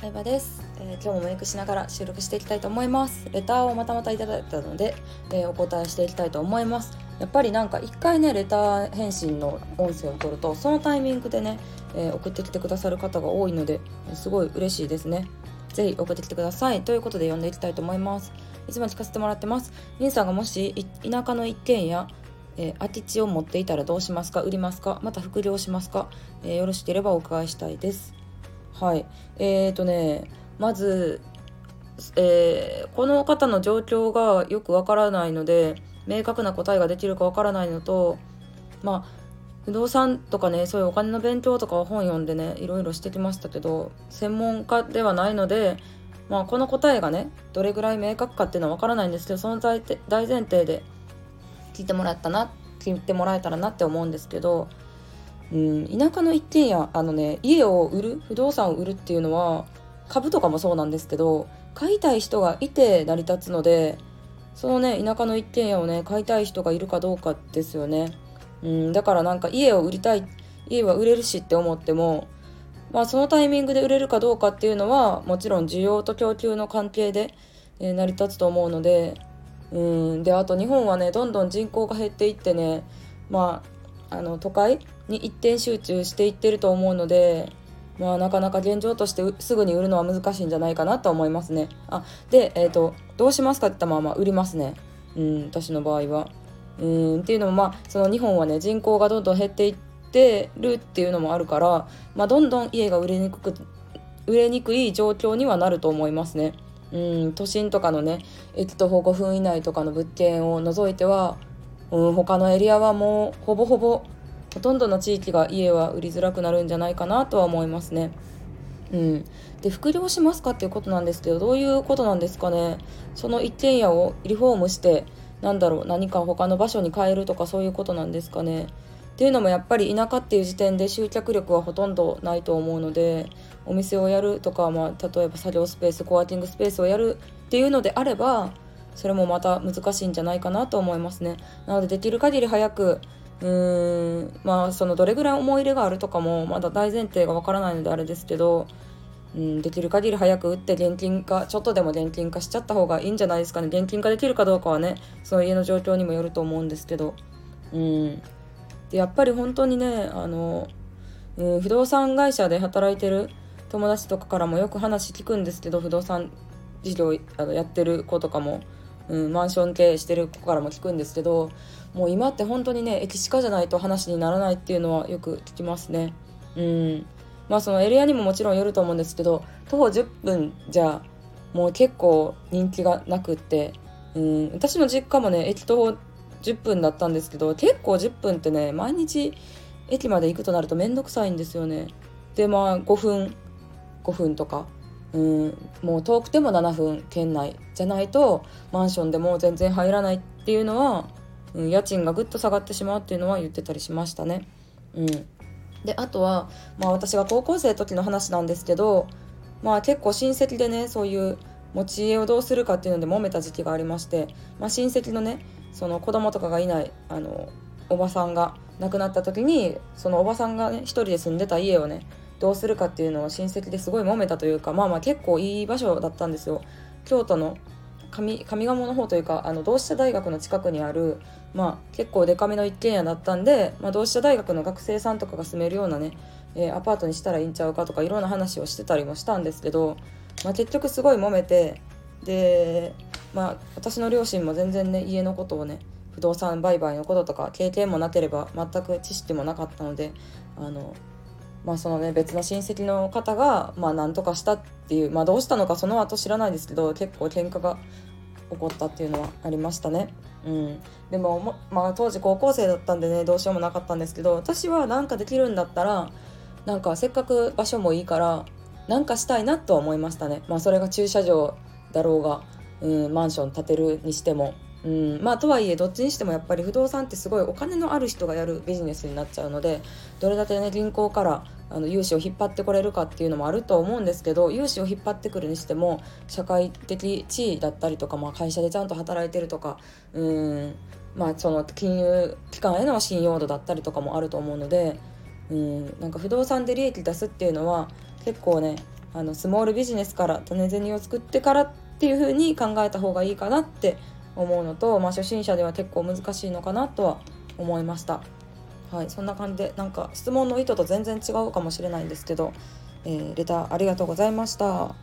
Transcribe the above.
相葉です、えー、今日もメイクしながら収録していきたいと思います。レターをまたまたいただいたので、えー、お答えしていきたいと思います。やっぱりなんか一回ねレター返信の音声を取るとそのタイミングでね、えー、送ってきてくださる方が多いのですごい嬉しいですね。ぜひ送ってきてください。ということで読んでいきたいと思います。いつも聞かせてもらってます。リンさんがもし田舎の一軒家えー、空き地を持っていたらどうしますか？売りますか？また副業しますか、えー、よろしければお伺いしたいです。はい。えーとねまず、えー、この方の状況がよくわからないので明確な答えができるかわからないのとまあ不動産とかねそういうお金の勉強とか本読んでねいろいろしてきましたけど専門家ではないのでまあこの答えがねどれぐらい明確かっていうのはわからないんですけどその大前提で聞いてもらったな聞いてもらえたらなって思うんですけどうん田舎の一軒家あのね家を売る不動産を売るっていうのは株とかもそうなんですけど買いたい人がいて成り立つのでそのね田舎の一軒家をね買いたい人がいるかどうかですよね。うんだからなんか家を売りたい家は売れるしって思ってもまあそのタイミングで売れるかどうかっていうのはもちろん需要と供給の関係で、えー、成り立つと思うのでうんであと日本はねどんどん人口が減っていってねまああの都会に一点集中していってると思うのでまあなかなか現状としてすぐに売るのは難しいんじゃないかなと思いますね。あで、えーと、どうしますかって言ったまま売りますね。うん私の場合は。うんっていうのもまあその日本はね人口がどんどん減っていってるっていうのもあるから、まあ、どんどん家が売れにくく売れにくい状況にはなると思いますね。うん都心とかのね駅徒歩5分以内とかの物件を除いては、他のエリアはもうほぼほぼほとんどの地域が家は売りづらくなるんじゃないかなとは思いますね。うん、で副業しますかっていうことなんですけどどういうことなんですかね。その一軒家をリフォームしてなんだろう何か他の場所に変えるとかそういうことなんですかね。っていうのもやっぱり田舎っていう時点で集客力はほとんどないと思うのでお店をやるとか、まあ、例えば作業スペースコワーキングスペースをやるっていうのであればそれもまた難しいんじゃないかなと思いますね。なのでできる限り早くうーんまあそのどれぐらい思い入れがあるとかもまだ大前提がわからないのであれですけど、うん、できる限り早く打って現金化ちょっとでも現金化しちゃった方がいいんじゃないですかね。現金化できるかどうかはねその家の状況にもよると思うんですけど、うん、でやっぱり本当にねあの、うん、不動産会社で働いてる友達とかからもよく話聞くんですけど不動産事業あのやってる子とかも、うん、マンション経営してる子からも聞くんですけどもう今って本当にね駅近じゃないと話にならないっていうのはよく聞きますね。うんまあそのエリアにももちろんよると思うんですけど徒歩10分じゃもう結構人気がなくってうん私の実家もね駅徒歩10分だったんですけど結構10分ってね毎日駅まで行くとなると面倒くさいんですよね。でまあ5分5分とかうんもう遠くても7分圏内じゃないとマンションでも全然入らないっていうのはうん、家賃がぐっと下がってしまうっていうのは言ってたりしましたね。うん、であとは、まあ、私が高校生の時の話なんですけど、まあ、結構親戚でねそういう持ち家をどうするかっていうので揉めた時期がありまして、まあ、親戚のねその子供とかがいないあのおばさんが亡くなった時にそのおばさんがね一人で住んでた家をねどうするかっていうのを親戚ですごい揉めたというかまあまあ結構いい場所だったんですよ。京都の上上賀茂の方というかあの同志社大学の近くにある、まあ、結構デカめの一軒家だったんで、まあ、同志社大学の学生さんとかが住めるようなね、えー、アパートにしたらいいんちゃうかとかいろんな話をしてたりもしたんですけど、まあ、結局すごい揉めてで、まあ、私の両親も全然ね家のことをね不動産売買のこととか経験もなければ全く知識もなかったのであのまあそのね別の親戚の方がまあ何とかしたっていうまあどうしたのかその後知らないですけど結構喧嘩が起こったっていうのはありましたね。うん、でもまあ、当時高校生だったんでねどうしようもなかったんですけど私は何かできるんだったらなんかせっかく場所もいいから何かしたいなとは思いましたね。まあ、それが駐車場だろうが、うん、マンション建てるにしてもうん、まあとはいえどっちにしてもやっぱり不動産ってすごいお金のある人がやるビジネスになっちゃうのでどれだけね銀行からあの融資を引っ張ってこれるかっていうのもあると思うんですけど融資を引っ張ってくるにしても社会的地位だったりとか、まあ、会社でちゃんと働いてるとかうんまあその金融機関への信用度だったりとかもあると思うのでうんなんか不動産で利益出すっていうのは結構ねあのスモールビジネスから種銭を作ってからっていう風に考えた方がいいかなって思うのと、まあ、初心者では結構難しいのかなとは思いました。はい、そんな感じでなんか質問の意図と全然違うかもしれないんですけど、えー、レターありがとうございました。